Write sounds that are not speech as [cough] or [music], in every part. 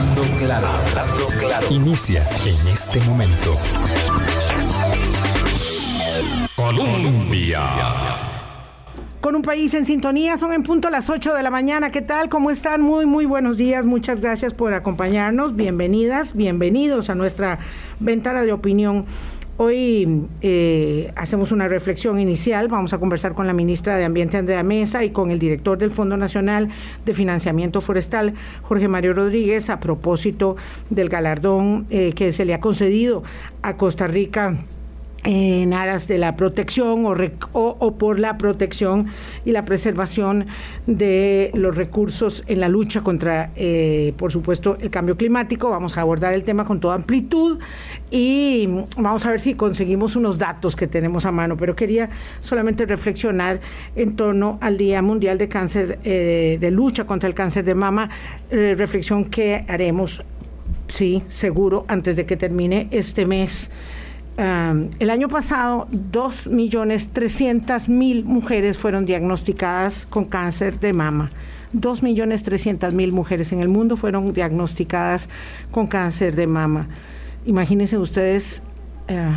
Hablando hablando. Inicia en este momento. Colombia. Con un país en sintonía, son en punto las 8 de la mañana. ¿Qué tal? ¿Cómo están? Muy, muy buenos días. Muchas gracias por acompañarnos. Bienvenidas, bienvenidos a nuestra ventana de opinión. Hoy eh, hacemos una reflexión inicial. Vamos a conversar con la ministra de Ambiente, Andrea Mesa, y con el director del Fondo Nacional de Financiamiento Forestal, Jorge Mario Rodríguez, a propósito del galardón eh, que se le ha concedido a Costa Rica en aras de la protección o, o, por la protección y la preservación de los recursos en la lucha contra, eh, por supuesto, el cambio climático. Vamos a abordar el tema con toda amplitud y vamos a ver si conseguimos unos datos que tenemos a mano. Pero quería solamente reflexionar en torno al Día Mundial de Cáncer, eh, de lucha contra el cáncer de mama, eh, reflexión que haremos, sí, seguro, antes de que termine este mes el año pasado, 2.300.000 mujeres fueron diagnosticadas con cáncer de mama. 2.300.000 mujeres en el mundo fueron diagnosticadas con cáncer de mama. Imagínense ustedes, eh,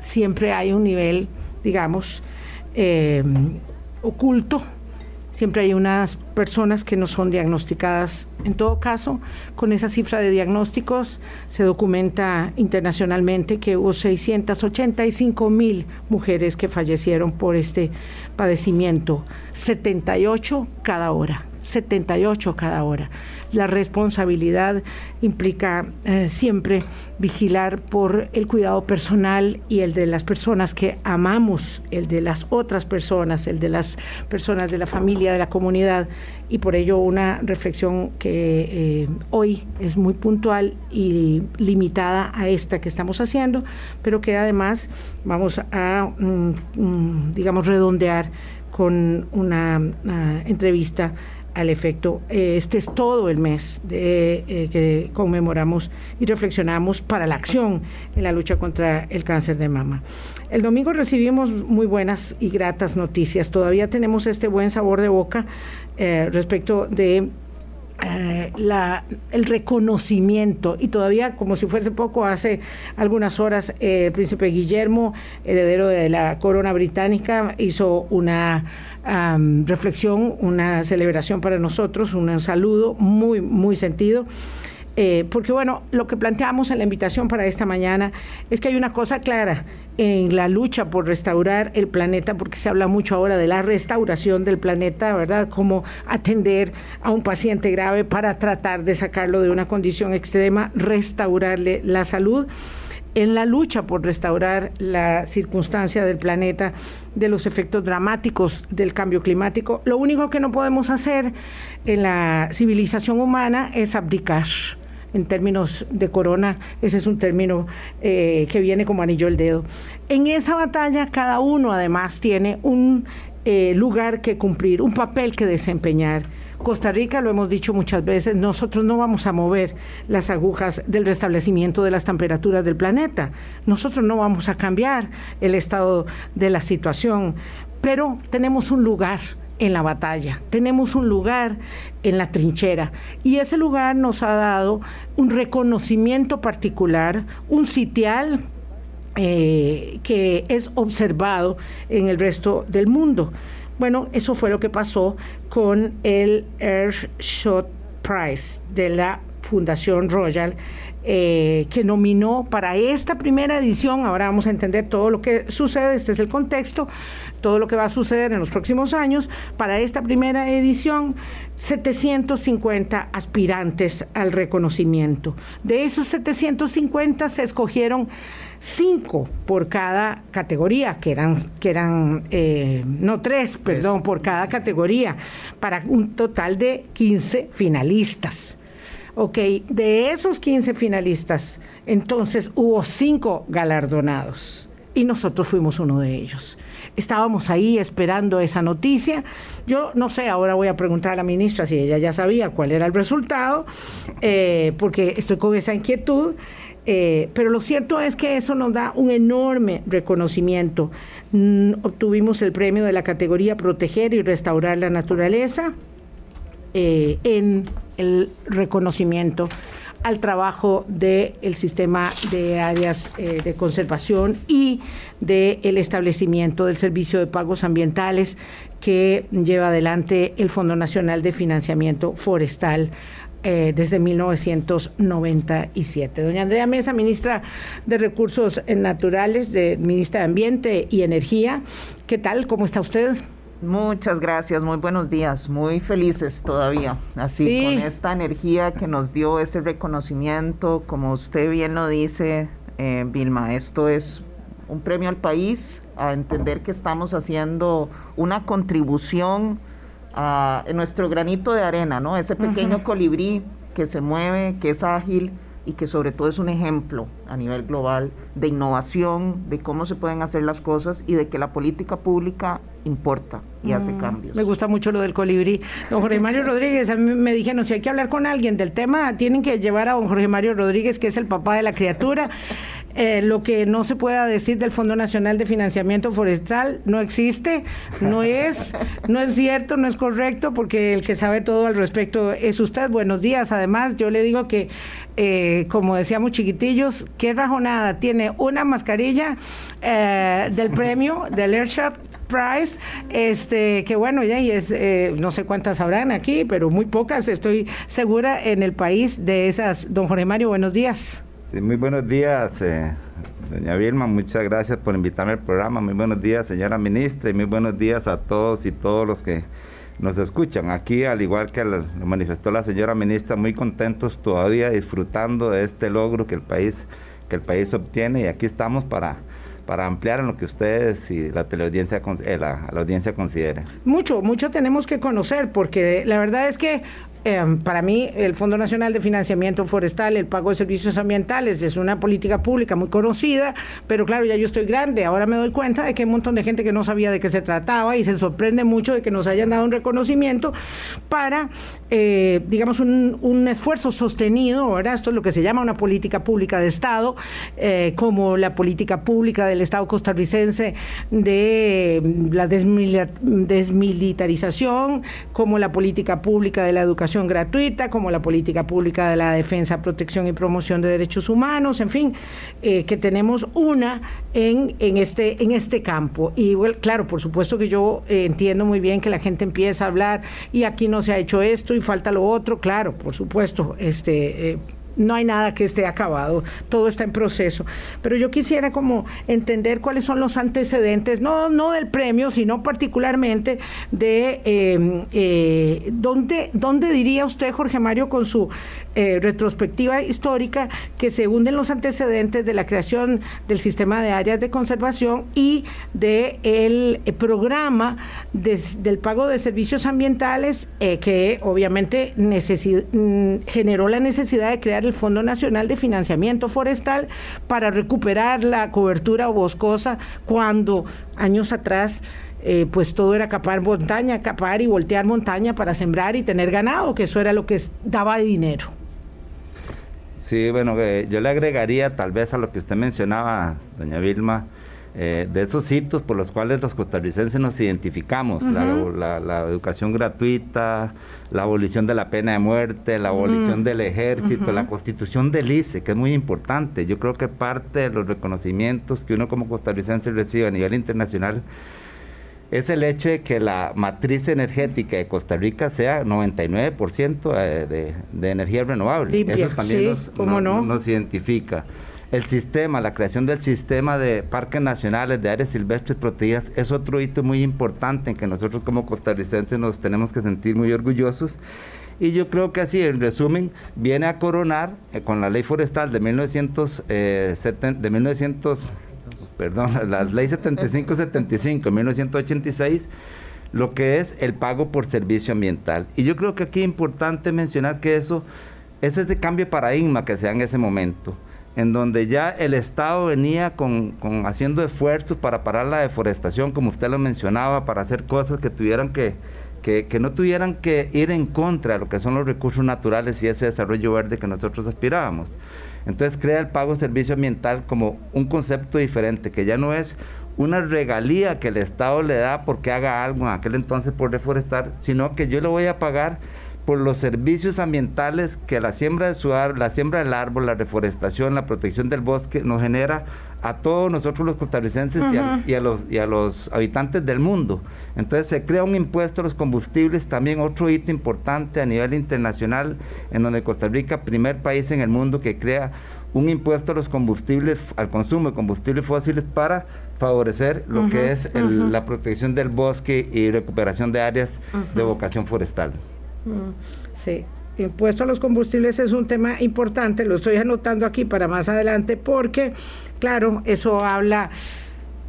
siempre hay un nivel, digamos, eh, oculto Siempre hay unas personas que no son diagnosticadas. En todo caso, con esa cifra de diagnósticos se documenta internacionalmente que hubo 685 mil mujeres que fallecieron por este padecimiento, 78 cada hora, 78 cada hora. La responsabilidad implica eh, siempre vigilar por el cuidado personal y el de las personas que amamos, el de las otras personas, el de las personas de la familia, de la comunidad, y por ello una reflexión que eh, hoy es muy puntual y limitada a esta que estamos haciendo, pero que además vamos a, mm, mm, digamos, redondear con una ah, entrevista al efecto. Eh, este es todo el mes de, eh, que conmemoramos y reflexionamos para la acción en la lucha contra el cáncer de mama. El domingo recibimos muy buenas y gratas noticias. Todavía tenemos este buen sabor de boca eh, respecto de la, el reconocimiento y todavía como si fuese poco hace algunas horas el príncipe Guillermo heredero de la corona británica hizo una reflexión, una celebración para nosotros, un saludo muy, muy sentido. Eh, porque bueno, lo que planteamos en la invitación para esta mañana es que hay una cosa clara en la lucha por restaurar el planeta, porque se habla mucho ahora de la restauración del planeta, ¿verdad? Cómo atender a un paciente grave para tratar de sacarlo de una condición extrema, restaurarle la salud en la lucha por restaurar la circunstancia del planeta de los efectos dramáticos del cambio climático, lo único que no podemos hacer en la civilización humana es abdicar. En términos de corona, ese es un término eh, que viene como anillo el dedo. En esa batalla, cada uno además tiene un eh, lugar que cumplir, un papel que desempeñar Costa Rica, lo hemos dicho muchas veces, nosotros no vamos a mover las agujas del restablecimiento de las temperaturas del planeta. Nosotros no vamos a cambiar el estado de la situación, pero tenemos un lugar en la batalla, tenemos un lugar en la trinchera y ese lugar nos ha dado un reconocimiento particular, un sitial eh, que es observado en el resto del mundo. Bueno, eso fue lo que pasó con el Earthshot Prize de la Fundación Royal, eh, que nominó para esta primera edición, ahora vamos a entender todo lo que sucede, este es el contexto, todo lo que va a suceder en los próximos años, para esta primera edición, 750 aspirantes al reconocimiento. De esos 750 se escogieron cinco por cada categoría, que eran, que eran eh, no tres, perdón, por cada categoría, para un total de 15 finalistas. Ok, de esos 15 finalistas, entonces hubo cinco galardonados y nosotros fuimos uno de ellos. Estábamos ahí esperando esa noticia. Yo no sé, ahora voy a preguntar a la ministra si ella ya sabía cuál era el resultado, eh, porque estoy con esa inquietud. Eh, pero lo cierto es que eso nos da un enorme reconocimiento. Mm, obtuvimos el premio de la categoría Proteger y Restaurar la Naturaleza. eh, en el reconocimiento al trabajo del sistema de áreas eh, de conservación y del establecimiento del servicio de pagos ambientales que lleva adelante el Fondo Nacional de Financiamiento Forestal eh, desde 1997. Doña Andrea Mesa, ministra de Recursos Naturales, de, ministra de Ambiente y Energía, ¿qué tal? ¿Cómo está usted? Muchas gracias, muy buenos días, muy felices todavía, así con esta energía que nos dio ese reconocimiento, como usted bien lo dice, eh, Vilma, esto es un premio al país, a entender que estamos haciendo una contribución a, nuestro granito de arena, ¿no? Ese pequeño colibrí que se mueve, que es ágil y que sobre todo es un ejemplo a nivel global de innovación, de cómo se pueden hacer las cosas y de que la política pública importa y hace mm, cambios. Me gusta mucho lo del colibrí. Don Jorge Mario [laughs] Rodríguez, a mí me dijeron, si hay que hablar con alguien del tema, tienen que llevar a don Jorge Mario Rodríguez, que es el papá de la criatura. Eh, lo que no se pueda decir del Fondo Nacional de Financiamiento Forestal no existe, no es, no es cierto, no es correcto, porque el que sabe todo al respecto es usted. Buenos días. Además, yo le digo que, eh, como decíamos chiquitillos, qué rajonada tiene una mascarilla eh, del premio del Airshot Prize, este, que bueno, ya y es, no sé cuántas habrán aquí, pero muy pocas, estoy segura, en el país de esas. Don Jorge Mario, buenos días muy buenos días, eh, doña Vilma. Muchas gracias por invitarme al programa. Muy buenos días, señora ministra, y muy buenos días a todos y todos los que nos escuchan. Aquí, al igual que lo manifestó la señora ministra, muy contentos todavía disfrutando de este logro que el país, que el país obtiene. Y aquí estamos para para ampliar en lo que ustedes y la teleaudiencia, eh, la, audiencia considere. Mucho, mucho tenemos que conocer, porque la verdad es que Em, para mí, el Fondo Nacional de Financiamiento Forestal, el pago de servicios ambientales, es una política pública muy conocida, pero claro, ya yo estoy grande, ahora me doy cuenta de que hay un montón de gente que no sabía de qué se trataba y se sorprende mucho de que nos hayan dado un reconocimiento para, eh, digamos, un, esfuerzo sostenido, ¿verdad? Esto es lo que se llama una política pública de Estado, eh, como la política pública del Estado costarricense de la desmilitarización, como la política pública de la educación gratuita, como la política pública de la defensa, protección y promoción de derechos humanos, en fin, eh, que tenemos una en, en, este, en este campo. Y claro, por supuesto que yo eh, entiendo muy bien que la gente empieza a hablar y aquí no se ha hecho esto y falta lo otro, claro, por supuesto, este, eh, no hay nada que esté acabado, todo está en proceso. Pero yo quisiera como entender cuáles son los antecedentes, no, no del premio, sino particularmente de em, eh, dónde, dónde diría usted, Jorge Mario, con su eh, retrospectiva histórica, que se hunden los antecedentes de la creación del sistema de áreas de conservación y del el eh, programa del pago de servicios ambientales que obviamente mm, generó la necesidad de crear el Fondo Nacional de Financiamiento Forestal para recuperar la cobertura boscosa cuando años atrás eh, pues todo era capar montaña, capar y voltear montaña para sembrar y tener ganado, que eso era lo que daba dinero. Sí, bueno, yo le agregaría tal vez a lo que usted mencionaba, doña Vilma, eh, de esos hitos por los cuales los costarricenses nos identificamos, la, educación gratuita, la abolición de la pena de muerte, la abolición del ejército, la constitución del ICE, que es muy importante. Yo creo que parte de los reconocimientos que uno como costarricense recibe a nivel internacional es el hecho de que la matriz energética de Costa Rica sea 99% eh, de, de, energía renovable. Eso también nos identifica el sistema, la creación del sistema de parques nacionales, de áreas silvestres protegidas, es otro hito muy importante en que nosotros como costarricenses nos tenemos que sentir muy orgullosos. Y yo creo que así, en resumen, viene a coronar eh, con la ley forestal de 1970, eh, de 1900, perdón, [laughs] la ley 7575, 1986, lo que es el pago por servicio ambiental. Y yo creo que aquí es importante mencionar que eso es ese cambio de paradigma que se da en ese momento en donde ya el Estado venía con, haciendo esfuerzos para parar la deforestación, como usted lo mencionaba, para hacer cosas que tuvieran que, que, no tuvieran que ir en contra de lo que son los recursos naturales y ese desarrollo verde que nosotros aspirábamos. Entonces crea el pago de servicio ambiental como un concepto diferente, que ya no es una regalía que el Estado le da porque haga algo en aquel entonces por reforestar, sino que yo le voy a pagar por los servicios ambientales que la siembra de su la siembra del árbol, la reforestación, la protección del bosque nos genera a todos nosotros los costarricenses y, a, los, y a los habitantes del mundo. Entonces se crea un impuesto a los combustibles, también otro hito importante a nivel internacional, en donde Costa Rica, primer país en el mundo que crea un impuesto a los combustibles, al consumo de combustibles fósiles para favorecer lo que es la protección del bosque y recuperación de áreas de vocación forestal. Sí, impuesto a los combustibles es un tema importante, lo estoy anotando aquí para más adelante porque, claro, eso habla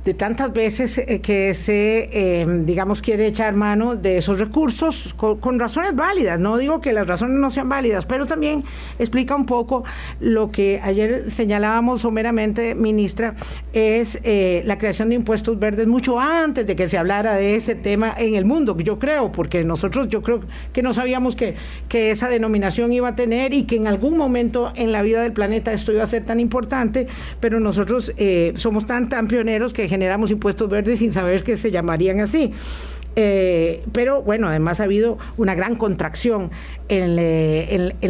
de tantas veces eh, que se, em, digamos, quiere echar mano de esos recursos con, razones válidas. No digo que las razones no sean válidas, pero también explica un poco lo que ayer señalábamos someramente, ministra, es eh, la creación de impuestos verdes mucho antes de que se hablara de ese tema en el mundo, yo creo, porque nosotros yo creo que no sabíamos que, que esa denominación iba a tener y que en algún momento en la vida del planeta esto iba a ser tan importante, pero nosotros eh, somos tan, tan pioneros que generamos impuestos verdes sin saber que se llamarían así. Eh, pero bueno, además ha habido una gran contracción en,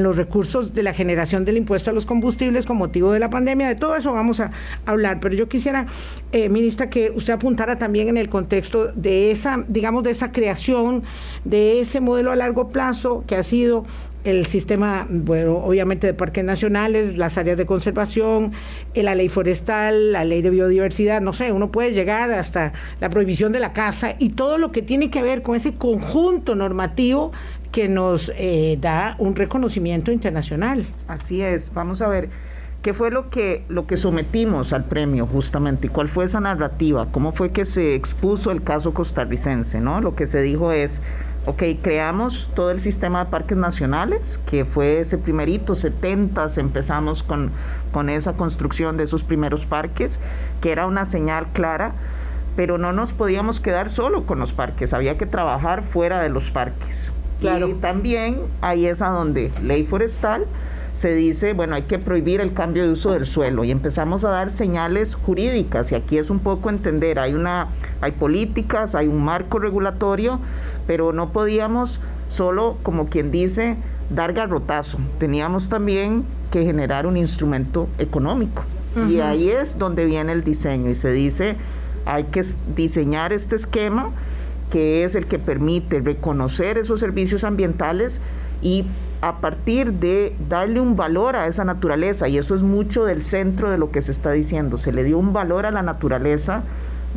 los recursos de la generación del impuesto a los combustibles con motivo de la pandemia. De todo eso vamos a hablar, pero yo quisiera, eh, ministra, que usted apuntara también en el contexto de esa, digamos, de esa creación, de ese modelo a largo plazo que ha sido el sistema, bueno, obviamente de parques nacionales, las áreas de conservación, eh, la ley forestal, la ley de biodiversidad, no sé, uno puede llegar hasta la prohibición de la caza y todo lo que tiene que ver con ese conjunto normativo que nos eh, da un reconocimiento internacional. Así es, vamos a ver. ¿Qué fue lo que, lo que sometimos al premio justamente? ¿Y cuál fue esa narrativa? ¿Cómo fue que se expuso el caso costarricense? ¿no? Lo que se dijo es, ok, creamos todo el sistema de parques nacionales, que fue ese primerito, 70 empezamos con, con esa construcción de esos primeros parques, que era una señal clara, pero no nos podíamos quedar solo con los parques, había que trabajar fuera de los parques. Claro. Y también ahí es a donde ley forestal se dice, bueno, hay que prohibir el cambio de uso del suelo y empezamos a dar señales jurídicas y aquí es un poco entender, hay una hay políticas, hay un marco regulatorio, pero no podíamos solo, como quien dice, dar garrotazo. Teníamos también que generar un instrumento económico. Y ahí es donde viene el diseño y se dice, hay que diseñar este esquema que es el que permite reconocer esos servicios ambientales y a partir de darle un valor a esa naturaleza, y eso es mucho del centro de lo que se está diciendo, se le dio un valor a la naturaleza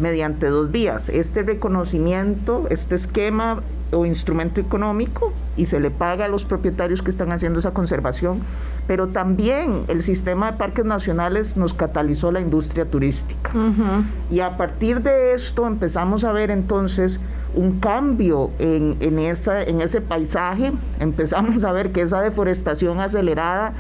mediante dos vías, este reconocimiento, este esquema o instrumento económico y se le paga a los propietarios que están haciendo esa conservación, pero también el sistema de parques nacionales nos catalizó la industria turística. Y a partir de esto empezamos a ver entonces un cambio en, en, esa, en ese paisaje, empezamos a ver que esa deforestación acelerada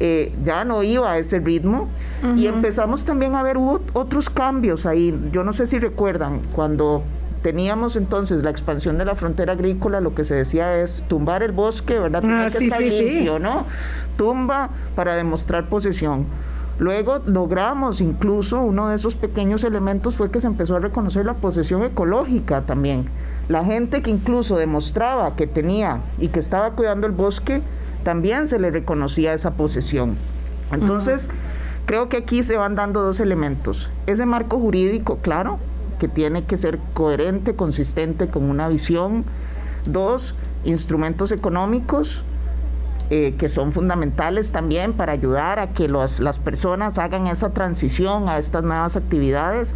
eh, ya no iba a ese ritmo y empezamos también a ver hubo otros cambios ahí. Yo no sé si recuerdan cuando teníamos entonces la expansión de la frontera agrícola, lo que se decía es tumbar el bosque, ¿verdad? Ah, que estar limpio, ¿no? Tumba para demostrar posesión. Luego logramos incluso uno de esos pequeños elementos fue que se empezó a reconocer la posesión ecológica también. La gente que incluso demostraba que tenía y que estaba cuidando el bosque, también se le reconocía esa posesión. Entonces, creo que aquí se van dando dos elementos. Ese marco jurídico, claro, que tiene que ser coherente, consistente con una visión. Dos, instrumentos económicos eh, que son fundamentales también para ayudar a que las personas hagan esa transición a estas nuevas actividades.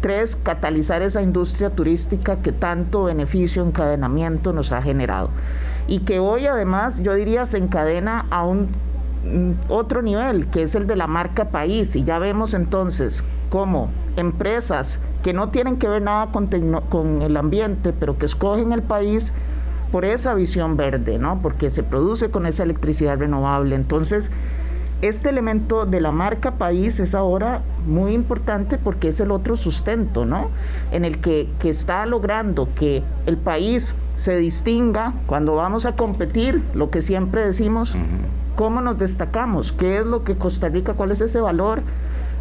Tres, catalizar esa industria turística que tanto beneficio, encadenamiento nos ha generado. Y que hoy además yo diría se encadena a un otro nivel, que es el de la marca país. Y ya vemos entonces cómo empresas que no tienen que ver nada con, con el ambiente, pero que escogen el país, por esa visión verde, ¿no? Porque se produce con esa electricidad renovable. Entonces, este elemento de la marca país es ahora muy importante porque es el otro sustento, ¿no? En el que, que está logrando que el país se distinga cuando vamos a competir, lo que siempre decimos, cómo nos destacamos, qué es lo que Costa Rica, cuál es ese valor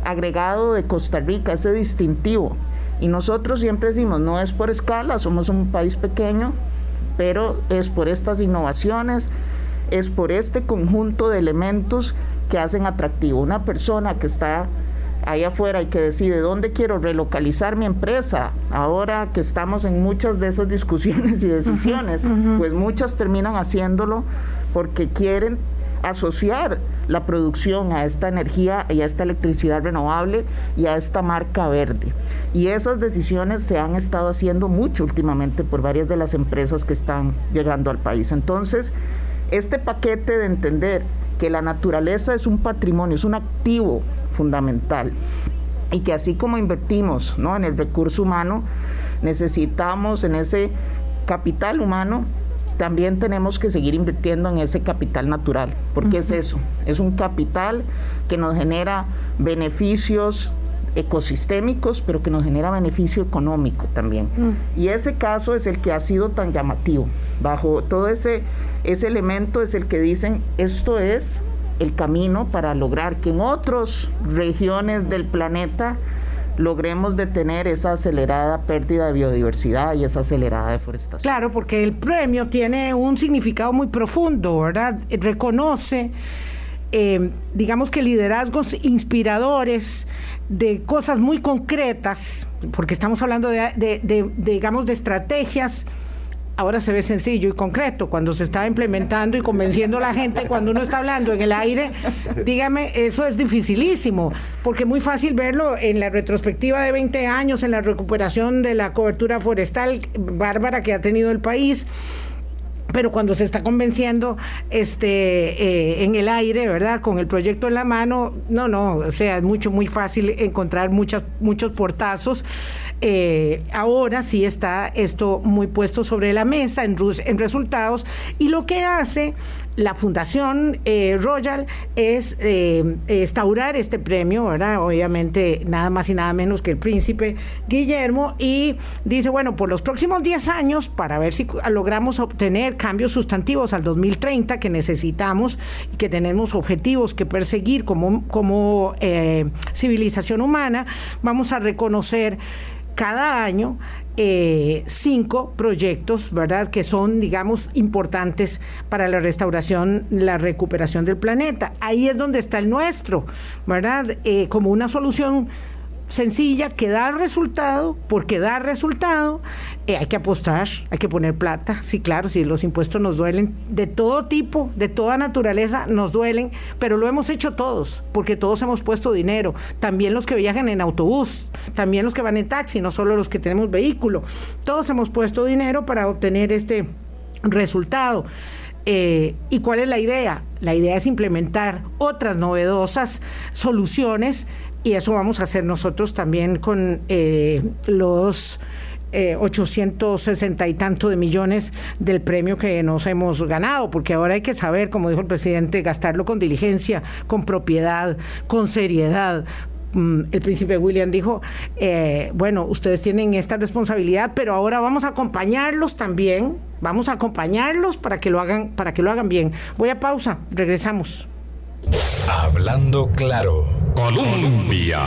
agregado de Costa Rica, ese distintivo. Y nosotros siempre decimos, no es por escala, somos un país pequeño, pero es por estas innovaciones, es por este conjunto de elementos que hacen atractivo. Una persona que está ahí afuera y que decide dónde quiero relocalizar mi empresa, ahora que estamos en muchas de esas discusiones y decisiones, pues muchas terminan haciéndolo porque quieren asociar la producción a esta energía y a esta electricidad renovable y a esta marca verde. Y esas decisiones se han estado haciendo mucho últimamente por varias de las empresas que están llegando al país. Entonces, este paquete de entender que la naturaleza es un patrimonio, es un activo fundamental y que así como invertimos ¿no? en el recurso humano, necesitamos en ese capital humano también tenemos que seguir invirtiendo en ese capital natural, porque es eso, es un capital que nos genera beneficios ecosistémicos, pero que nos genera beneficio económico también. Mm. Y ese caso es el que ha sido tan llamativo. Bajo todo ese, ese elemento es el que dicen, esto es el camino para lograr que en otras regiones del planeta logremos detener esa acelerada pérdida de biodiversidad y esa acelerada deforestación. Claro, porque el premio tiene un significado muy profundo, ¿verdad? Reconoce, eh, digamos que liderazgos inspiradores de cosas muy concretas, porque estamos hablando de digamos, de estrategias ahora se ve sencillo y concreto. Cuando se está implementando y convenciendo a la gente, cuando uno está hablando en el aire, dígame, eso es dificilísimo, porque es muy fácil verlo en la retrospectiva de 20 años, en la recuperación de la cobertura forestal bárbara que ha tenido el país pero cuando se está convenciendo este eh, en el aire, ¿verdad? Con el proyecto en la mano, no, no, o sea, es mucho, muy fácil encontrar muchas, muchos portazos eh, ahora sí está esto muy puesto sobre la mesa en, en resultados y lo que hace la Fundación eh, Royal es eh, instaurar este premio, ¿verdad? Obviamente nada más y nada menos que el príncipe Guillermo y dice, bueno, por los próximos 10 años, para ver si logramos obtener cambios sustantivos al 2030 que necesitamos y que tenemos objetivos que perseguir como, como civilización humana, vamos a reconocer cada año eh, cinco proyectos, ¿verdad?, que son, digamos, importantes para la restauración, la recuperación del planeta. Ahí es donde está el nuestro, ¿verdad?, eh, como una solución sencilla que da resultado, porque da resultado, eh, hay que apostar, hay que poner plata. Sí, claro, si los impuestos nos duelen de todo tipo, de toda naturaleza, nos duelen, pero lo hemos hecho todos, porque todos hemos puesto dinero. También los que viajan en autobús, también los que van en taxi, no solo los que tenemos vehículo. Todos hemos puesto dinero para obtener este resultado. Eh, ¿Y cuál es la idea? La idea es implementar otras novedosas soluciones y eso vamos a hacer nosotros también con eh, los 860 eh, y tanto de millones del premio que nos hemos ganado, porque ahora hay que saber, como dijo el presidente, gastarlo con diligencia, con propiedad, con seriedad, mm, el príncipe William dijo, eh, bueno, ustedes tienen esta responsabilidad, pero ahora vamos a acompañarlos también, vamos a acompañarlos para que lo hagan, para que lo hagan bien. Voy a pausa, regresamos. Hablando claro. Colombia.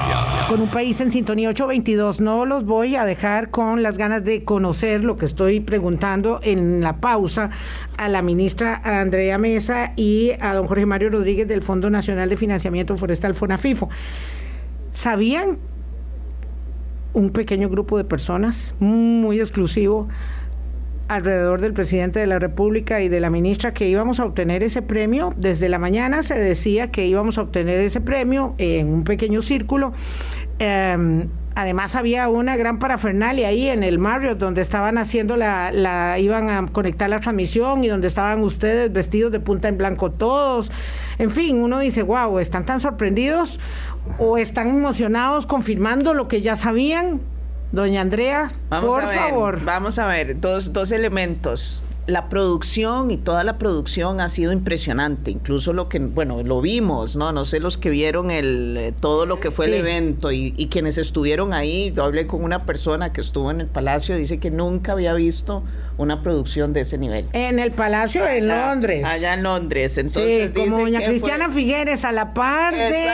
Con un país en sintonía 822. No los voy a dejar con las ganas de conocer lo que estoy preguntando en la pausa a la ministra Andrea Mesa y a don Jorge Mario Rodríguez del Fondo Nacional de Financiamiento Forestal FONAFIFO. ¿Sabían un pequeño grupo de personas muy exclusivo alrededor del presidente de la República y de la ministra que íbamos a obtener ese premio. Desde la mañana se decía que íbamos a obtener ese premio en un pequeño círculo. Em, además había una gran parafernalia ahí en el Marriott donde estaban haciendo la, la, iban a conectar la transmisión y donde estaban ustedes vestidos de punta en blanco todos. En fin, uno dice, wow, ¿están tan sorprendidos o están emocionados confirmando lo que ya sabían? Doña Andrea, por favor. Vamos a ver, dos, dos elementos la producción y toda la producción ha sido impresionante, incluso lo que, bueno, lo vimos, ¿no? No sé los que vieron el, eh, todo lo que fue el evento y, y, quienes estuvieron ahí, yo hablé con una persona que estuvo en el palacio, dice que nunca había visto una producción de ese nivel. En el Palacio en Londres. Allá en Londres. Entonces, sí, como doña Cristiana Figueres a la par de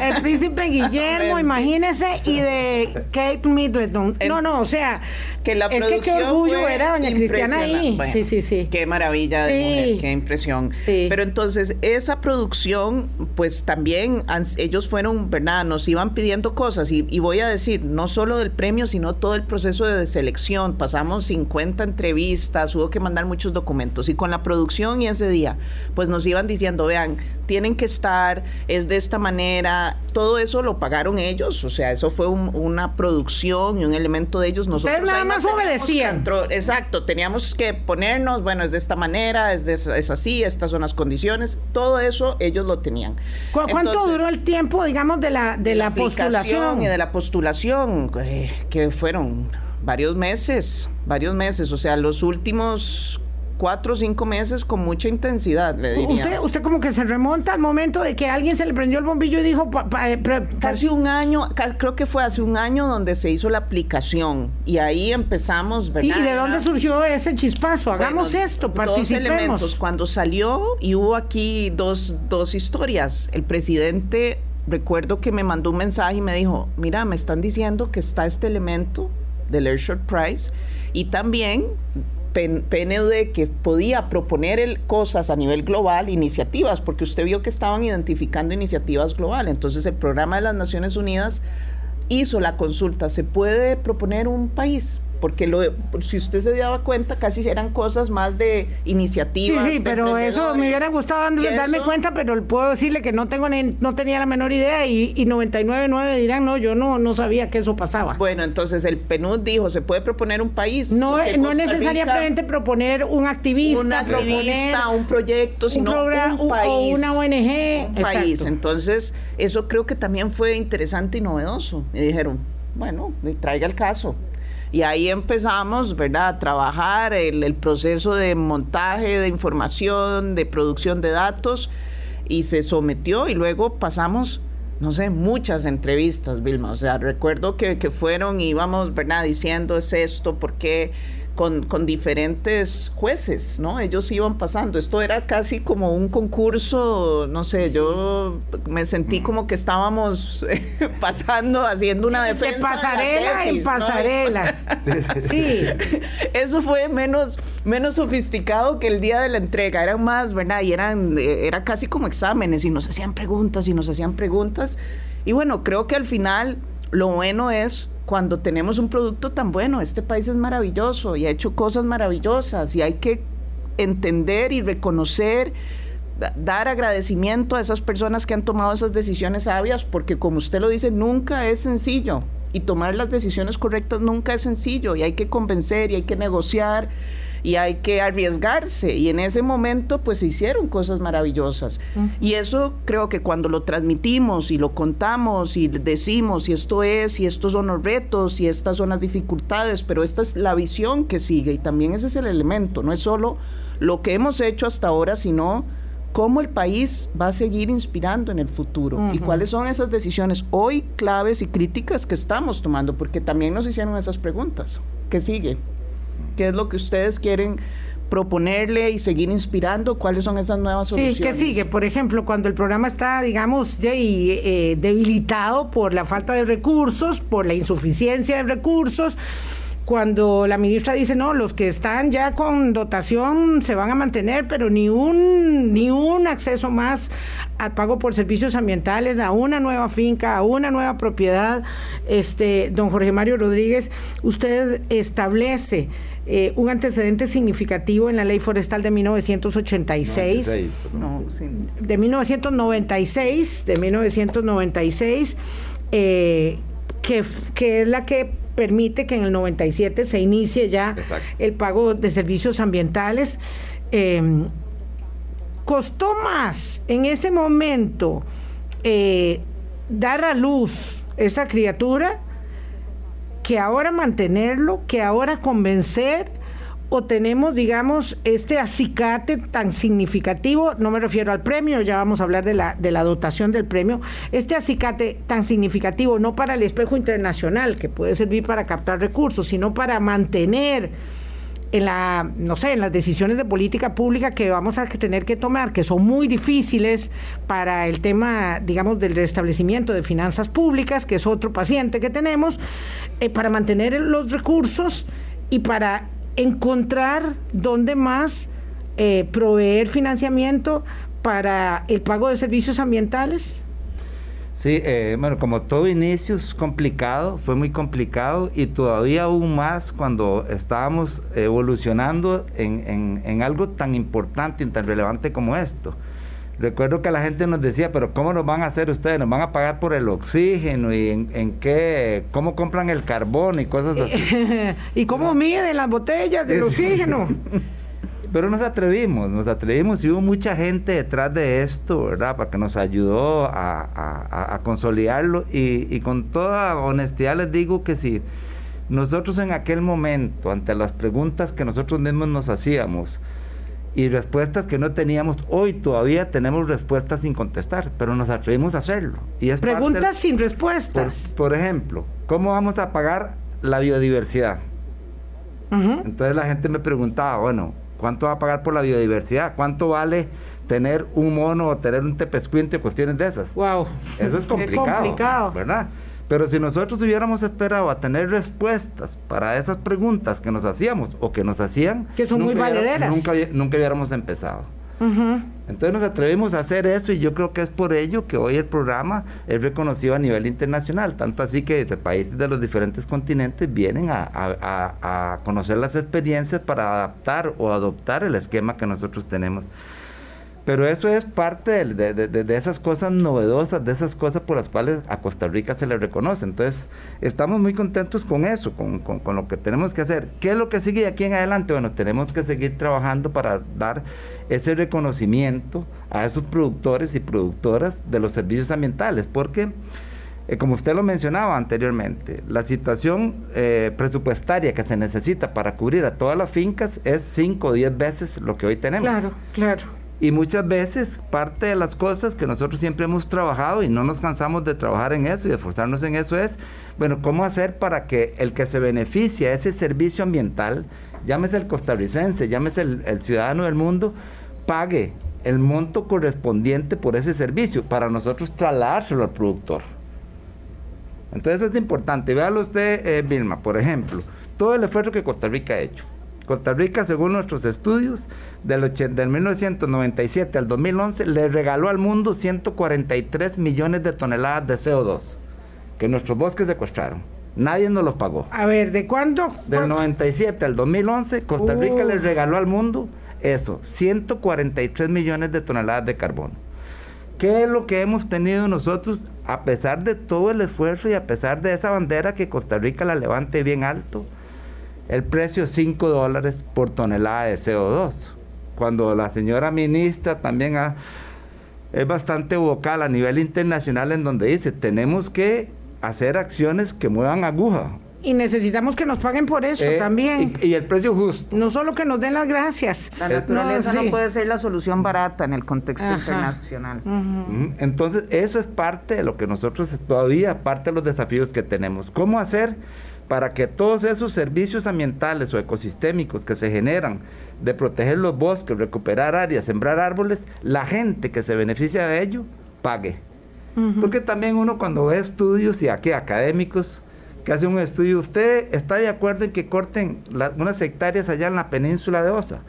el príncipe Guillermo, [laughs] imagínese, y de Kate Middleton. No, no, o sea, que la es que qué orgullo era doña Cristiana ahí. sí, sí, sí. Qué maravilla de mujer, qué impresión. Pero entonces, esa producción, pues también ellos fueron, ¿verdad? Nos iban pidiendo cosas y, y voy a decir, no solo del premio, sino todo el proceso de selección. Pasamos 50 entrevistas hubo que mandar muchos documentos. Y con la producción y ese día, pues nos iban diciendo, vean, tienen que estar, es de esta manera, todo eso lo pagaron ellos, o sea, eso fue una producción y un elemento de ellos. Nosotros nada más obedecían. exacto, teníamos que ponernos, bueno, es de esta manera, es, de, es así, estas son las condiciones, todo eso ellos lo tenían. ¿Cuánto duró el tiempo, digamos, de la, de la, postulación? Y de la postulación, eh, que fueron varios meses, varios meses, o sea, los últimos cuatro o cinco meses con mucha intensidad, le diría. Usted, usted como que se remonta al momento de que alguien se le prendió el bombillo y dijo... Eh, casi un año, creo que fue hace un año donde se hizo la aplicación y ahí empezamos, ¿verdad? ¿Y de dónde surgió ese chispazo? Hagamos esto, participemos. Dos elementos. Cuando salió y hubo aquí dos, dos historias, el presidente... Recuerdo que me mandó un mensaje y me dijo, mira, me están diciendo que está este elemento del Airshort Prize y también PNUD que podía proponer el, cosas a nivel global, iniciativas, porque usted vio que estaban identificando iniciativas globales. Entonces el programa de las Naciones Unidas hizo la consulta, ¿se puede proponer un país? Porque lo, si usted se daba cuenta, casi eran cosas más de iniciativas. Sí, sí, pero eso me hubiera gustado darme cuenta, pero puedo decirle que no tengo no tenía la menor idea y, y 99.9 dirán, no, yo no, no sabía que eso pasaba. Bueno, entonces el PNUD dijo, ¿se puede proponer un país? No, no es necesariamente proponer un activista, un activista, un proyecto, sino un, país. O una ONG. Un país. Entonces, eso creo que también fue interesante y novedoso. Y dijeron, bueno, traiga el caso. Y ahí empezamos, ¿verdad?, a trabajar el, el proceso de montaje de información, de producción de datos, y se sometió y luego pasamos no sé, muchas entrevistas, Vilma. O sea, recuerdo que, que fueron íbamos, ¿verdad?, diciendo es esto, ¿por qué? Con, con, diferentes jueces, ¿no? Ellos iban pasando. Esto era casi como un concurso, no sé, yo me sentí como que estábamos [laughs] pasando, haciendo una defensa. De pasarela y pasarela. [laughs] sí. Eso fue menos, menos sofisticado que el día de la entrega. Eran más, ¿verdad? Y eran, era casi como exámenes y nos hacían preguntas y nos hacían preguntas. Y bueno, creo que al final lo bueno es cuando tenemos un producto tan bueno. Este país es maravilloso y ha hecho cosas maravillosas y hay que entender y reconocer, dar agradecimiento a esas personas que han tomado esas decisiones sabias, porque como usted lo dice, nunca es sencillo y tomar las decisiones correctas nunca es sencillo y hay que convencer y hay que negociar y hay que arriesgarse. Y en ese momento pues se hicieron cosas maravillosas. Y eso creo que cuando lo transmitimos y lo contamos y decimos y esto es y estos son los retos y estas son las dificultades, pero esta es la visión que sigue y también ese es el elemento, no es solo lo que hemos hecho hasta ahora, sino cómo el país va a seguir inspirando en el futuro y cuáles son esas decisiones hoy claves y críticas que estamos tomando, porque también nos hicieron esas preguntas. ¿Qué sigue? ¿Qué es lo que ustedes quieren proponerle y seguir inspirando? ¿Cuáles son esas nuevas soluciones? Sí, ¿qué sigue? Por ejemplo, cuando el programa está, digamos, eh, debilitado por la falta de recursos, por la insuficiencia de recursos, cuando la ministra dice, no, los que están ya con dotación se van a mantener, pero ni un, ni un acceso más al pago por servicios ambientales, a una nueva finca, a una nueva propiedad, este, don Jorge Mario Rodríguez, usted establece eh, un antecedente significativo en la ley forestal de 1986, de 1996, de 1996, eh, que, que es la que permite que en el 97 se inicie ya el pago de servicios ambientales. Em, costó más en ese momento eh, dar a luz esa criatura que ahora mantenerlo, que ahora convencer o tenemos, digamos, este acicate tan significativo, no me refiero al premio, ya vamos a hablar de la, de la dotación del premio, este acicate tan significativo, no para el espejo internacional, que puede servir para captar recursos, sino para mantener en la, no sé, en las decisiones de política pública que vamos a tener que tomar, que son muy difíciles para el tema, digamos, del restablecimiento de finanzas públicas, que es otro paciente que tenemos, eh, para mantener los recursos y para encontrar dónde más eh, proveer financiamiento para el pago de servicios ambientales. Sí, eh, bueno, como todo inicio es complicado, fue muy complicado y todavía aún más cuando estábamos evolucionando en, en, algo tan importante y tan relevante como esto. Recuerdo que la gente nos decía, pero ¿cómo nos van a hacer ustedes? ¿Nos van a pagar por el oxígeno? ¿Y en, en qué? ¿Cómo compran el carbón y cosas así? [laughs] ¿Y cómo miden las botellas del oxígeno? [laughs] Pero nos atrevimos, nos atrevimos y hubo mucha gente detrás de esto, ¿verdad? Para que nos ayudó a, consolidarlo y, y, con toda honestidad les digo que si nosotros en aquel momento, ante las preguntas que nosotros mismos nos hacíamos y respuestas que no teníamos, hoy todavía tenemos respuestas sin contestar, pero nos atrevimos a hacerlo. Y es preguntas sin respuestas. Por, ejemplo, ¿cómo vamos a pagar la biodiversidad? Entonces la gente me preguntaba, bueno, ¿Cuánto va a pagar por la biodiversidad? ¿Cuánto vale tener un mono o tener un tepescuinte? Cuestiones de esas. Wow. Eso es complicado. complicado. ¿Verdad? Pero si nosotros hubiéramos esperado a tener respuestas para esas preguntas que nos hacíamos o que nos hacían, que son muy valederas, nunca, nunca hubiéramos empezado. Entonces nos atrevimos a hacer eso y yo creo que es por ello que hoy el programa es reconocido a nivel internacional, tanto así que de países de los diferentes continentes vienen a conocer las experiencias para adaptar o adoptar el esquema que nosotros tenemos. Pero eso es parte de, esas cosas novedosas, de esas cosas por las cuales a Costa Rica se le reconoce. Entonces, estamos muy contentos con eso, con, lo que tenemos que hacer. ¿Qué es lo que sigue de aquí en adelante? Bueno, tenemos que seguir trabajando para dar ese reconocimiento a esos productores y productoras de los servicios ambientales, porque... Eh, como usted lo mencionaba anteriormente, la situación eh, presupuestaria que se necesita para cubrir a todas las fincas es 5 o 10 veces lo que hoy tenemos. Claro, claro. Y muchas veces parte de las cosas que nosotros siempre hemos trabajado y no nos cansamos de trabajar en eso y de esforzarnos en eso es, bueno, ¿cómo hacer para que el que se beneficia de ese servicio ambiental, llámese el costarricense, llámese el, ciudadano del mundo, pague el monto correspondiente por ese servicio para nosotros trasladárselo al productor? Entonces es importante. Véalo usted, eh, Vilma, por ejemplo, todo el esfuerzo que Costa Rica ha hecho Costa Rica, según nuestros estudios, del, del 1997 al 2011, le regaló al mundo 143 millones de toneladas de CO2 que nuestros bosques secuestraron. Nadie nos los pagó. A ver, ¿de cuándo? Del 97 al 2011, Costa Rica le regaló al mundo eso, 143 millones de toneladas de carbón. ¿Qué es lo que hemos tenido nosotros a pesar de todo el esfuerzo y a pesar de esa bandera que Costa Rica la levante bien alto? El precio es 5 dólares por tonelada de CO2. Cuando la señora ministra también es bastante vocal a nivel internacional en donde dice, tenemos que hacer acciones que muevan aguja. Y necesitamos que nos paguen por eso eh, también. Y, el precio justo. No solo que nos den las gracias. La naturaleza no, puede ser la solución barata en el contexto internacional. Entonces, eso es parte de lo que nosotros todavía, parte de los desafíos que tenemos. ¿Cómo hacer? Para que todos esos servicios ambientales o ecosistémicos que se generan de proteger los bosques, recuperar áreas, sembrar árboles, la gente que se beneficia de ello pague. Porque también uno cuando ve estudios y aquí académicos que hacen un estudio, usted está de acuerdo en que corten unas hectáreas allá en la península de Osa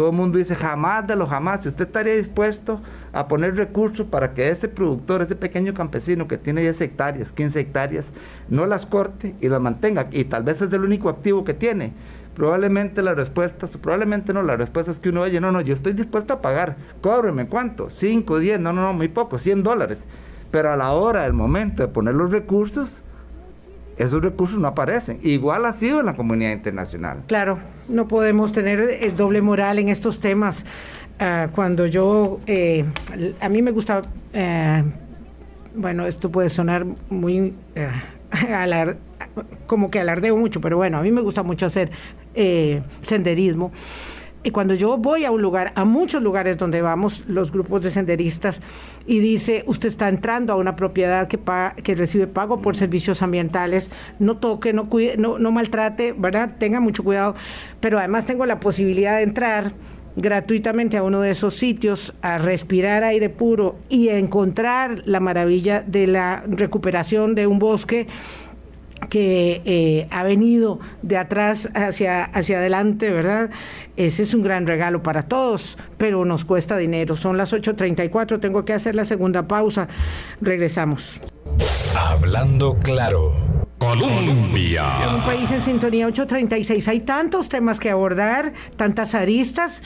todo el mundo dice jamás de lo jamás. Si usted estaría dispuesto a poner recursos para que ese productor, ese pequeño campesino que tiene 10 hectáreas, 15 hectáreas, no las corte y las mantenga, y tal vez es el único activo que tiene. Probablemente la respuesta, probablemente no, la respuesta es que uno oye, no, no, yo estoy dispuesto a pagar, cóbreme cuánto, 5, 10, no, no, no, muy poco, 100 dólares. Pero a la hora, del momento de poner los recursos, esos recursos no aparecen. Igual ha sido en la comunidad internacional. Claro, no podemos tener eh, doble moral en estos temas. Ah, cuando yo, eh, a mí me gusta, eh, bueno, esto puede sonar muy [laughs] como que alardeo mucho, pero bueno, a mí me gusta mucho hacer senderismo. Y cuando yo voy a un lugar, a muchos lugares donde vamos los grupos de senderistas, y dice, usted está entrando a una propiedad que, que recibe pago por servicios ambientales, no toque, no, cuide, no, no maltrate, ¿verdad? Tenga mucho cuidado, pero además tengo la posibilidad de entrar gratuitamente a uno de esos sitios a respirar aire puro y a encontrar la maravilla de la recuperación de un bosque que eh, ha venido de atrás hacia, hacia adelante, ¿verdad? Ese es un gran regalo para todos, pero nos cuesta dinero. Son las 8.34, tengo que hacer la segunda pausa. Regresamos. Hablando claro. Colombia. Un país en sintonía 836. Hay tantos temas que abordar, tantas aristas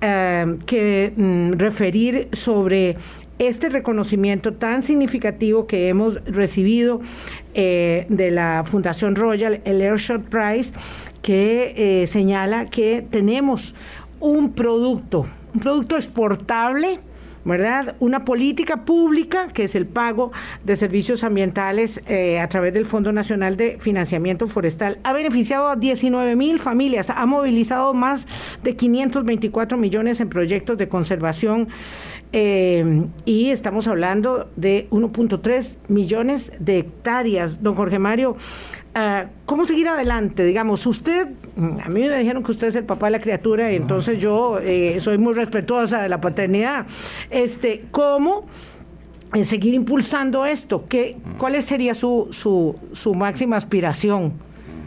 eh, que mm, referir sobre este reconocimiento tan significativo que hemos recibido eh, de la Fundación Royal, el Airshot Prize, que eh, señala que tenemos un producto, un producto exportable, ¿verdad? Una política pública, que es el pago de servicios ambientales eh, a través del Fondo Nacional de Financiamiento Forestal, ha beneficiado a 19 mil familias, ha movilizado más de 524 millones en proyectos de conservación eh, y estamos hablando de 1.3 millones de hectáreas. Don Jorge Mario, ah, ¿cómo seguir adelante? Digamos, usted, a mí me dijeron que usted es el papá de la criatura y entonces yo eh, soy muy respetuosa de la paternidad. Este, ¿Cómo eh, seguir impulsando esto? ¿Qué, ¿Cuál sería su, su, su máxima aspiración?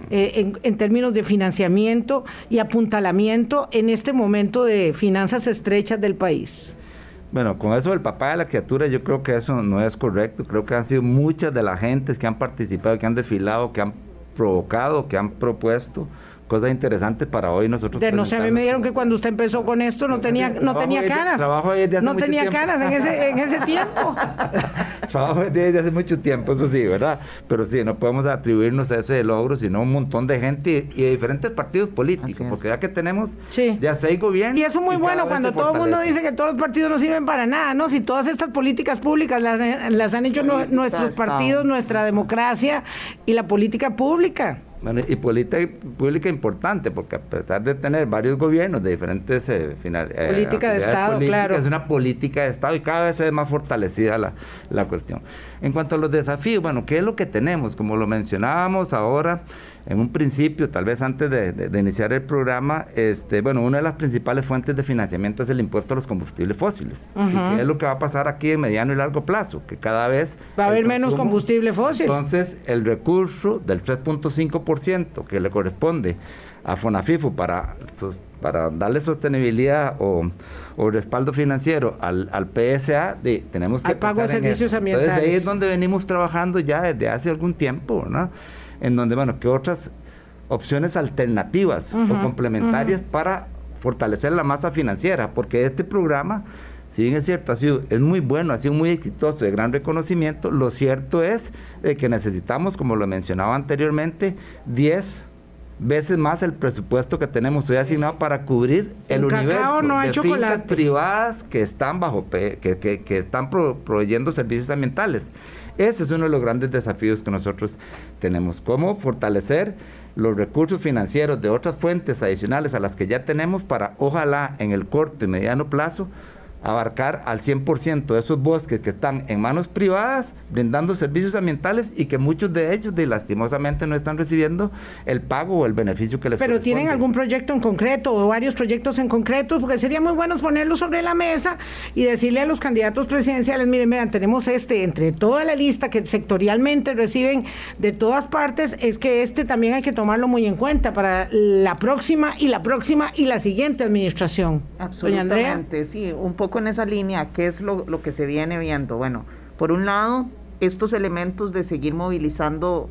en, en, términos de financiamiento y apuntalamiento en este momento de finanzas estrechas del país? Bueno, con eso del papá de la criatura, yo creo que eso no es correcto. Creo que han sido muchas de las gentes que han participado, que han desfilado, que han provocado, que han propuesto cosas interesantes para hoy nosotros. De, no sé, a mí me dieron que cuando usted empezó con esto no tenía, no tenía caras. Trabajo desde hace no tenía caras en ese, [laughs] en ese tiempo. [laughs] trabajo desde hace mucho tiempo, eso sí, ¿verdad? Pero sí, no podemos atribuirnos a ese logro, sino un montón de gente y, de diferentes partidos políticos, porque ya que tenemos ya seis gobiernos. Y eso es muy bueno cuando todo el mundo dice que todos los partidos no sirven para nada, ¿no? Si todas estas políticas públicas las, las han hecho nuestros partidos, nuestra democracia y la política pública y política pública importante, porque a pesar de tener varios gobiernos de diferentes eh, eh política de Estado, claro. Es una política de Estado y cada vez es más fortalecida la, la cuestión. En cuanto a los desafíos, bueno, ¿qué es lo que tenemos? Como lo mencionábamos ahora, en un principio, tal vez antes de, iniciar el programa, este, bueno, una de las principales fuentes de financiamiento es el impuesto a los combustibles fósiles. ¿Qué es lo que va a pasar aquí en mediano y largo plazo? Que cada vez... Va a haber menos combustible fósil. Entonces, el recurso del 3.5% que le corresponde a FONAFIFO para, para darle sostenibilidad o, respaldo financiero al, al PSA, de, tenemos que... Al pago de servicios ambientales. Entonces, ahí es donde venimos trabajando ya desde hace algún tiempo, ¿no? En donde, bueno, ¿qué otras opciones alternativas o complementarias para fortalecer la masa financiera? Porque este programa, si bien es cierto, ha sido, es muy bueno, ha sido muy exitoso, de gran reconocimiento, lo cierto es que necesitamos, como lo mencionaba anteriormente, 10 veces más el presupuesto que tenemos hoy asignado para cubrir el universo de fincas privadas que están bajo que, que, están proveyendo servicios ambientales. Ese es uno de los grandes desafíos que nosotros tenemos. Cómo fortalecer los recursos financieros de otras fuentes adicionales a las que ya tenemos para, ojalá, en el corto y mediano plazo, abarcar al 100% de esos bosques que están en manos privadas, brindando servicios ambientales y que muchos de ellos, de, lastimosamente, no están recibiendo el pago o el beneficio que les Pero tienen algún proyecto en concreto o varios proyectos en concreto, porque sería muy bueno ponerlos sobre la mesa y decirle a los candidatos presidenciales, miren, vean, tenemos este, entre toda la lista que sectorialmente reciben de todas partes, es que este también hay que tomarlo muy en cuenta para la próxima y la próxima y la siguiente administración. Absolutamente, sí, un poco en esa línea, ¿qué es lo, lo que se viene viendo? Bueno, por un lado, estos elementos de seguir movilizando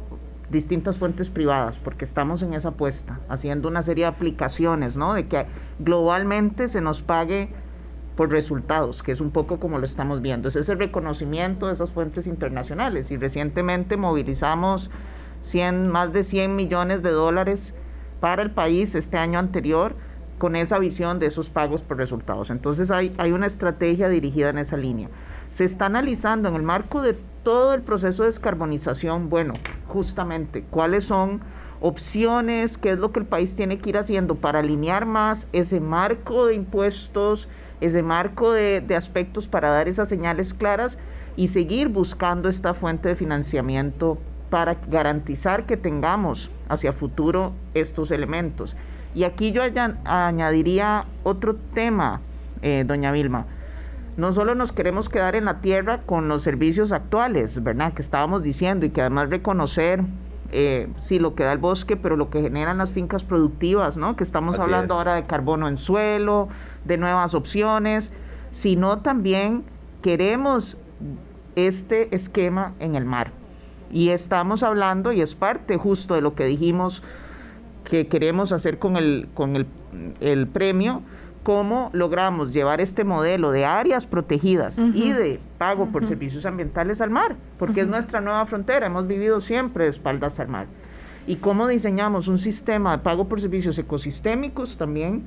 distintas fuentes privadas, porque estamos en esa apuesta, haciendo una serie de aplicaciones, ¿no? De que globalmente se nos pague por resultados, que es un poco como lo estamos viendo. Es ese reconocimiento de esas fuentes internacionales. Y recientemente movilizamos 100, más de 100 millones de dólares para el país este año anterior con esa visión de esos pagos por resultados. Entonces hay, hay una estrategia dirigida en esa línea. Se está analizando en el marco de todo el proceso de descarbonización, bueno, justamente cuáles son opciones, qué es lo que el país tiene que ir haciendo para alinear más ese marco de impuestos, ese marco de, de aspectos para dar esas señales claras y seguir buscando esta fuente de financiamiento para garantizar que tengamos hacia futuro estos elementos. Y aquí yo añadiría otro tema, eh, doña Vilma. No solo nos queremos quedar en la tierra con los servicios actuales, ¿verdad? Que estábamos diciendo y que además reconocer, eh, sí, lo que da el bosque, pero lo que generan las fincas productivas, ¿no? Que estamos hablando ahora de carbono en suelo, de nuevas opciones, sino también queremos este esquema en el mar. Y estamos hablando, y es parte justo de lo que dijimos que queremos hacer con el, con el, premio, cómo logramos llevar este modelo de áreas protegidas y de pago por servicios ambientales al mar, porque es nuestra nueva frontera, hemos vivido siempre de espaldas al mar. Y cómo diseñamos un sistema de pago por servicios ecosistémicos también,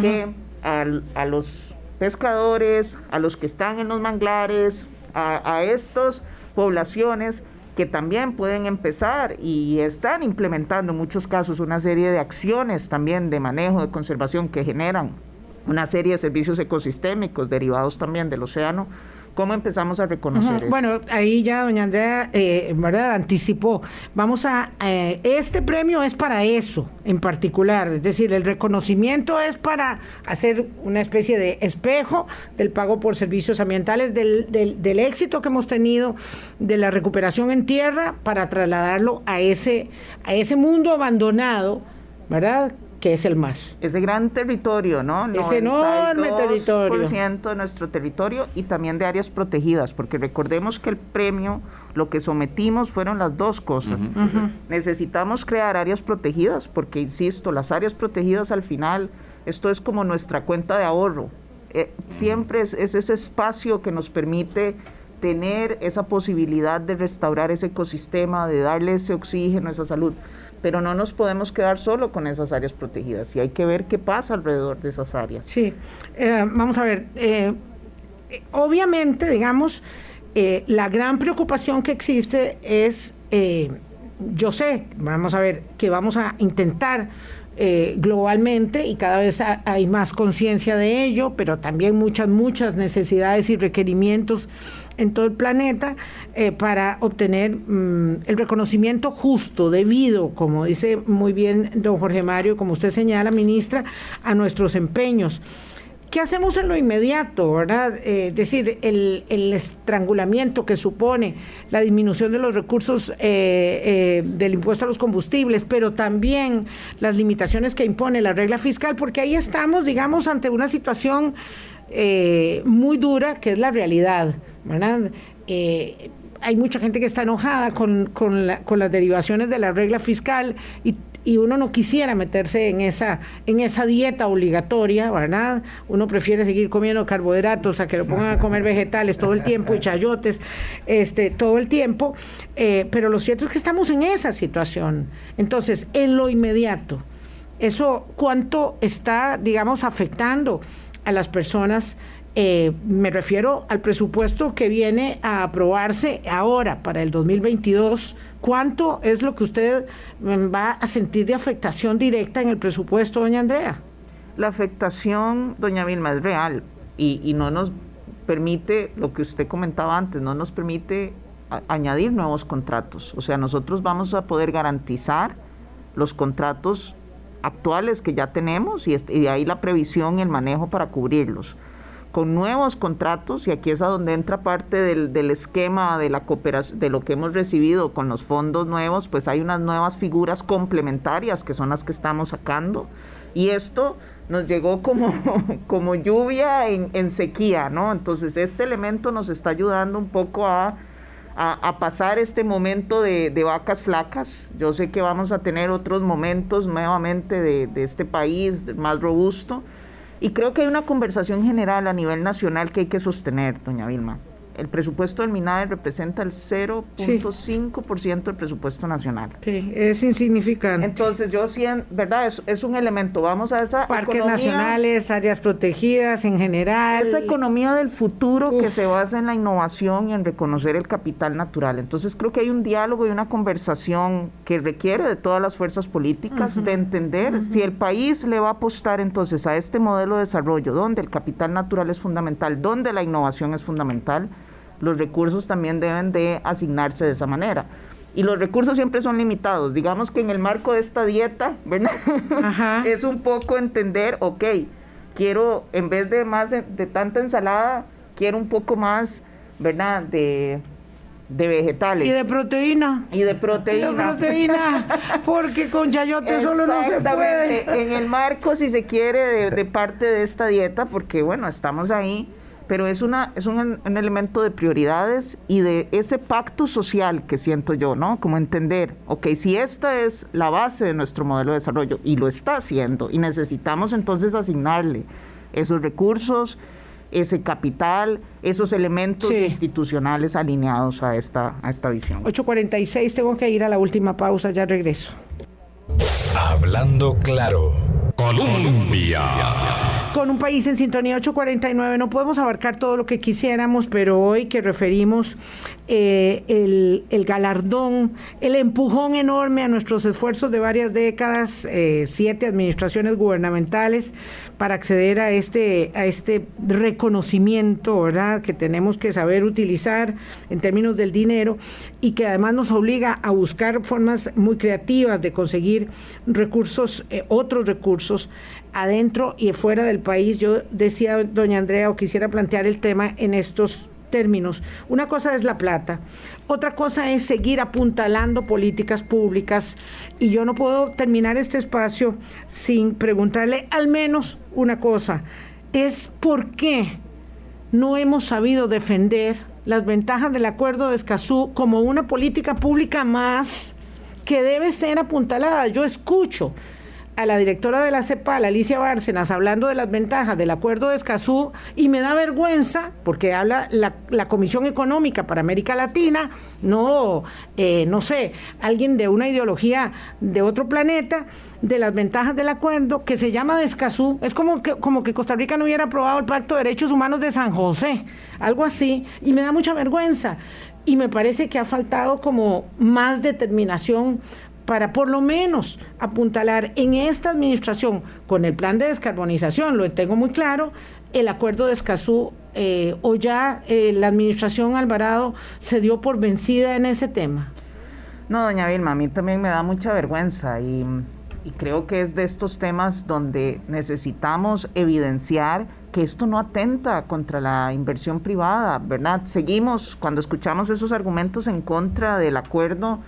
que a los pescadores, a los que están en los manglares, a, a estas poblaciones que también pueden empezar y están implementando en muchos casos una serie de acciones también de manejo, de conservación que generan una serie de servicios ecosistémicos derivados también del océano ¿Cómo empezamos a reconocer eso? Bueno, ahí ya doña Andrea, eh, ¿verdad? Anticipó. Vamos a, eh, este premio es para eso en particular, es decir, el reconocimiento es para hacer una especie de espejo del pago por servicios ambientales, del, del, del éxito que hemos tenido de la recuperación en tierra para trasladarlo a ese, a ese mundo abandonado, ¿verdad? Que es el mar. Ese gran territorio, ¿no? Ese enorme territorio. de nuestro territorio y también de áreas protegidas, porque recordemos que el premio, lo que sometimos fueron las dos cosas. Necesitamos crear áreas protegidas, porque, insisto, las áreas protegidas al final, esto es como nuestra cuenta de ahorro. Eh, siempre es ese espacio que nos permite tener esa posibilidad de restaurar ese ecosistema, de darle ese oxígeno, esa salud pero no nos podemos quedar solo con esas áreas protegidas y hay que ver qué pasa alrededor de esas áreas. Sí, eh, vamos a ver, eh, obviamente, digamos, eh, la gran preocupación que existe es, yo sé, vamos a ver, que vamos a intentar globalmente y cada vez hay más conciencia de ello, pero también muchas, muchas necesidades y requerimientos en todo el planeta eh, para obtener mm, el reconocimiento justo, debido, como dice muy bien don Jorge Mario, como usted señala, ministra, a nuestros empeños. ¿Qué hacemos en lo inmediato, verdad? Eh, es decir, el, estrangulamiento que supone la disminución de los recursos eh, del impuesto a los combustibles, pero también las limitaciones que impone la regla fiscal, porque ahí estamos, digamos, ante una situación muy dura, que es la realidad. ¿Verdad? Eh, hay mucha gente que está enojada con, con, las derivaciones de la regla fiscal y, uno no quisiera meterse en esa, en esa dieta obligatoria, ¿verdad? Uno prefiere seguir comiendo carbohidratos a que lo pongan a comer vegetales todo el tiempo y chayotes este, todo el tiempo, eh, pero lo cierto es que estamos en esa situación. Entonces, en lo inmediato, ¿eso cuánto está, digamos, afectando a las personas? Eh, me refiero al presupuesto que viene a aprobarse ahora para el 2022. ¿Cuánto es lo que usted mm, va a sentir de afectación directa en el presupuesto, doña Andrea? La afectación, doña Vilma, es real y, no nos permite, lo que usted comentaba antes, no nos permite añadir nuevos contratos. O sea, nosotros vamos a poder garantizar los contratos actuales que ya tenemos y, y de ahí la previsión y el manejo para cubrirlos con nuevos contratos, y aquí es a donde entra parte del, del esquema de la cooperación, de lo que hemos recibido con los fondos nuevos, pues hay unas nuevas figuras complementarias que son las que estamos sacando. Y esto nos llegó como, [laughs] como lluvia en, en sequía, ¿no? Entonces este elemento nos está ayudando un poco a, a, pasar este momento de, de, vacas flacas. Yo sé que vamos a tener otros momentos nuevamente de, de este país más robusto y creo que hay una conversación general a nivel nacional que hay que sostener, doña Vilma. El presupuesto del MINADE representa el 0.5% del presupuesto nacional. Sí, es insignificante. Entonces yo siento, ¿verdad? Es, es, un elemento, vamos a esa Parques nacionales, áreas protegidas en general. Esa economía del futuro que se basa en la innovación y en reconocer el capital natural. Entonces creo que hay un diálogo y una conversación que requiere de todas las fuerzas políticas de entender si el país le va a apostar entonces a este modelo de desarrollo donde el capital natural es fundamental, donde la innovación es fundamental, los recursos también deben de asignarse de esa manera. Y los recursos siempre son limitados. Digamos que en el marco de esta dieta, ¿verdad? [laughs] es un poco entender, ok, quiero, en vez de más de, tanta ensalada, quiero un poco más, ¿verdad? De, de vegetales. Y de proteína. Y de proteína. Y de proteína, porque con chayote solo no se puede. En el marco, si se quiere, de, de parte de esta dieta, porque bueno, estamos ahí pero es, una, es un, elemento de prioridades y de ese pacto social que siento yo, ¿no? Como entender, ok, si esta es la base de nuestro modelo de desarrollo y lo está haciendo y necesitamos entonces asignarle esos recursos, ese capital, esos elementos institucionales alineados a esta, a esta visión. 8.46, tengo que ir a la última pausa, ya regreso. Hablando claro. Colombia con un país en sintonía 849. No podemos abarcar todo lo que quisiéramos, pero hoy que referimos eh, el, galardón, el empujón enorme a nuestros esfuerzos de varias décadas, eh, siete administraciones gubernamentales, para acceder a este, a este reconocimiento, ¿verdad?, que tenemos que saber utilizar en términos del dinero y que además nos obliga a buscar formas muy creativas de conseguir recursos, eh, otros recursos adentro y fuera del país. Yo decía, doña Andrea, o quisiera plantear el tema en estos términos. Una cosa es la plata, otra cosa es seguir apuntalando políticas públicas y yo no puedo terminar este espacio sin preguntarle al menos una cosa, es por qué no hemos sabido defender las ventajas del acuerdo de Escazú como una política pública más que debe ser apuntalada. Yo escucho a la directora de la CEPAL, Alicia Bárcenas, hablando de las ventajas del acuerdo de Escazú y me da vergüenza porque habla la, Comisión Económica para América Latina, no, eh, no sé, alguien de una ideología de otro planeta, de las ventajas del acuerdo que se llama de Escazú. Es como que, como que Costa Rica no hubiera aprobado el Pacto de Derechos Humanos de San José, algo así, y me da mucha vergüenza. Y me parece que ha faltado como más determinación para por lo menos apuntalar en esta administración con el plan de descarbonización, lo tengo muy claro, el acuerdo de Escazú eh, o ya eh, la administración Alvarado se dio por vencida en ese tema. No, doña Vilma, a mí también me da mucha vergüenza y, y creo que es de estos temas donde necesitamos evidenciar que esto no atenta contra la inversión privada, ¿verdad? Seguimos, cuando escuchamos esos argumentos en contra del acuerdo,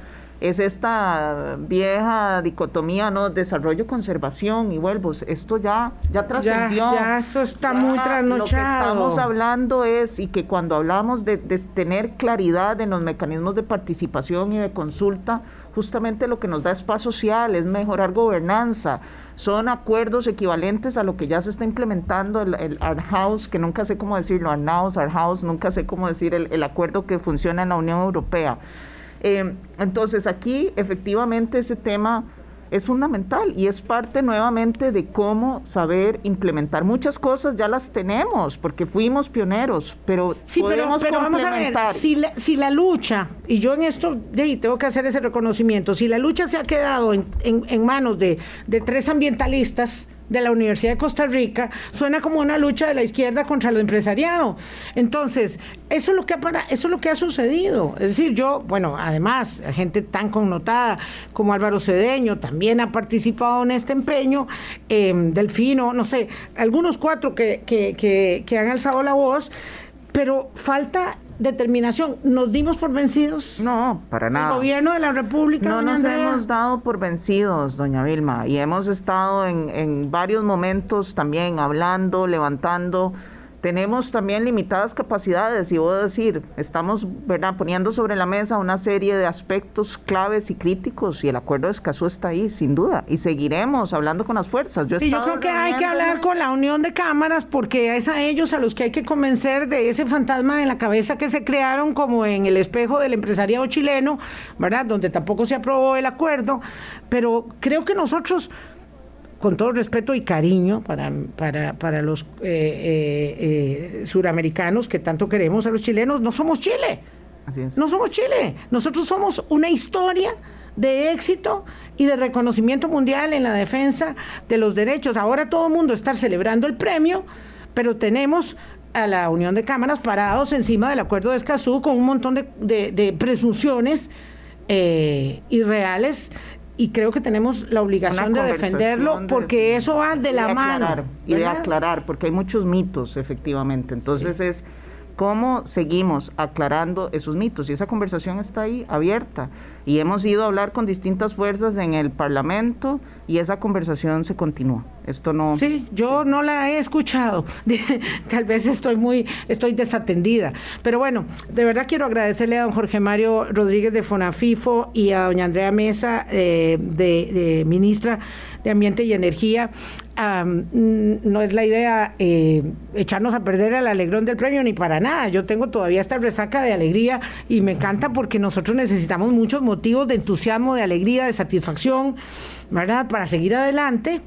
es esta vieja dicotomía, ¿no? Desarrollo, conservación y vuelvo. Esto ya, ya trascendió. Ya, eso está muy trasnochado. Lo que estamos hablando es, y que cuando hablamos de, de, tener claridad en los mecanismos de participación y de consulta, justamente lo que nos da es paz social, es mejorar gobernanza. Son acuerdos equivalentes a lo que ya se está implementando, el, el Art House, que nunca sé cómo decirlo, Art House, Art House, nunca sé cómo decir el, el acuerdo que funciona en la Unión Europea. Eh, entonces aquí efectivamente ese tema es fundamental y es parte nuevamente de cómo saber implementar. Muchas cosas ya las tenemos porque fuimos pioneros pero sí pero, pero vamos a ver si la, si la lucha y yo en esto tengo que hacer ese reconocimiento si la lucha se ha quedado en, en manos de, de tres ambientalistas de la Universidad de Costa Rica suena como una lucha de la izquierda contra lo empresariado. Entonces, eso es lo que ha para, eso es lo que ha sucedido. Es decir, yo, bueno, además, gente tan connotada como Álvaro Cedeño también ha participado en este empeño, eh, Delfino, no sé, algunos cuatro que, que, que han alzado la voz, pero falta determinación. ¿Nos dimos por vencidos? No, para nada. ¿El gobierno de la República? No nos hemos dado por vencidos, doña Vilma, y hemos estado en, en varios momentos también hablando, levantando tenemos también limitadas capacidades y voy a decir, estamos ¿verdad? poniendo sobre la mesa una serie de aspectos claves y críticos y el acuerdo de Escazú está ahí, sin duda, y seguiremos hablando con las fuerzas. Yo, yo creo que hay que hablar con la unión de cámaras porque es a ellos a los que hay que convencer de ese fantasma en la cabeza que se crearon como en el espejo del empresariado chileno, ¿verdad? Donde tampoco se aprobó el acuerdo, pero creo que nosotros con todo respeto y cariño para, para, los eh, eh, eh, suramericanos que tanto queremos a los chilenos, no somos Chile. No somos Chile. Nosotros somos una historia de éxito y de reconocimiento mundial en la defensa de los derechos. Ahora todo el mundo está celebrando el premio, pero tenemos a la Unión de Cámaras parados encima del acuerdo de Escazú con un montón de, de presunciones irreales y creo que tenemos la obligación de defenderlo porque eso va de, la mano. Y de aclarar, porque hay muchos mitos, efectivamente. Entonces es cómo seguimos aclarando esos mitos y esa conversación está ahí abierta y hemos ido a hablar con distintas fuerzas en el Parlamento y esa conversación se continúa. Esto no Sí, yo no la he escuchado. [laughs] Tal vez estoy muy estoy desatendida, pero bueno, de verdad quiero agradecerle a don Jorge Mario Rodríguez de Fonafifo y a doña Andrea Mesa eh, de ministra de Ambiente y Energía no es la idea eh, echarnos a perder el alegrón del premio ni para nada. Yo tengo todavía esta resaca de alegría y me encanta porque nosotros necesitamos muchos motivos de entusiasmo, de alegría, de satisfacción, ¿verdad? Para seguir adelante,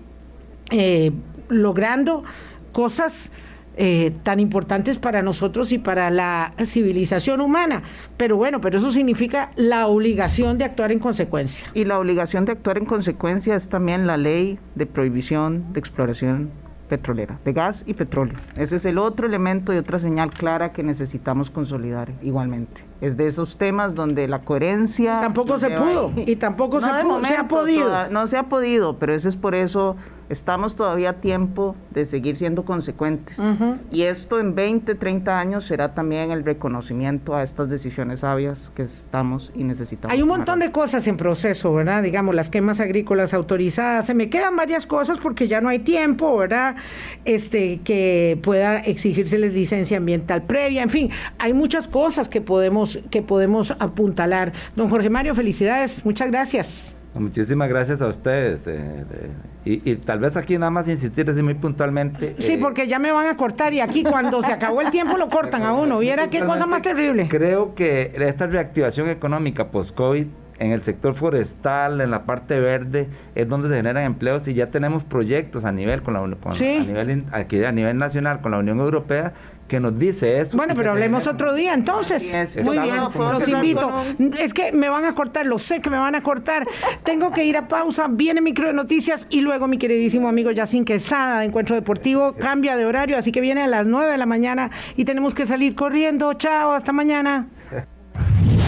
eh, logrando cosas eh, tan importantes para nosotros y para la civilización humana. Pero bueno, pero eso significa la obligación de actuar en consecuencia. Y la obligación de actuar en consecuencia es también la ley de prohibición de exploración petrolera, de gas y petróleo. Ese es el otro elemento y otra señal clara que necesitamos consolidar igualmente. Es de esos temas donde la coherencia... Tampoco se pudo y tampoco se, se ha podido. no se ha podido, pero eso es por eso estamos todavía a tiempo de seguir siendo consecuentes. Y esto en 20, 30 años será también el reconocimiento a estas decisiones sabias que estamos y necesitamos. Hay un montón de cosas en proceso, ¿verdad? Digamos, las quemas agrícolas autorizadas. Se me quedan varias cosas porque ya no hay tiempo, ¿verdad? Este, que pueda exigírseles licencia ambiental previa. En fin, hay muchas cosas que podemos, que podemos apuntalar. Don Jorge Mario, felicidades. Muchas gracias. Muchísimas gracias a ustedes. Eh, y, tal vez aquí nada más insistir así muy puntualmente. Sí, eh, porque ya me van a cortar y aquí cuando se acabó el tiempo lo cortan a uno. Viera qué cosa más terrible. Creo que esta reactivación económica post-COVID en el sector forestal, en la parte verde, es donde se generan empleos y ya tenemos proyectos a nivel con la con, a nivel aquí a nivel nacional con la Unión Europea que nos dice eso. Bueno, pero hablemos otro día entonces. Muy bien, los invito. Es que me van a cortar, lo sé que me van a cortar. Tengo que ir a pausa, viene micro de noticias y luego mi queridísimo amigo Yacín Quesada de Encuentro Deportivo cambia de horario, así que viene a las 9 de la mañana y tenemos que salir corriendo. Chao, hasta mañana.